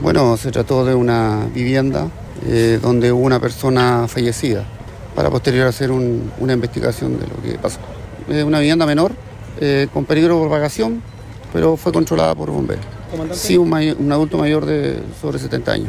Bueno, se trató de una vivienda eh, donde hubo una persona fallecida para posterior hacer un- una investigación de lo que pasó. Es una vivienda menor eh, con peligro de propagación, pero fue controlada por bomberos. Sí, un, un adulto mayor de sobre 70 años.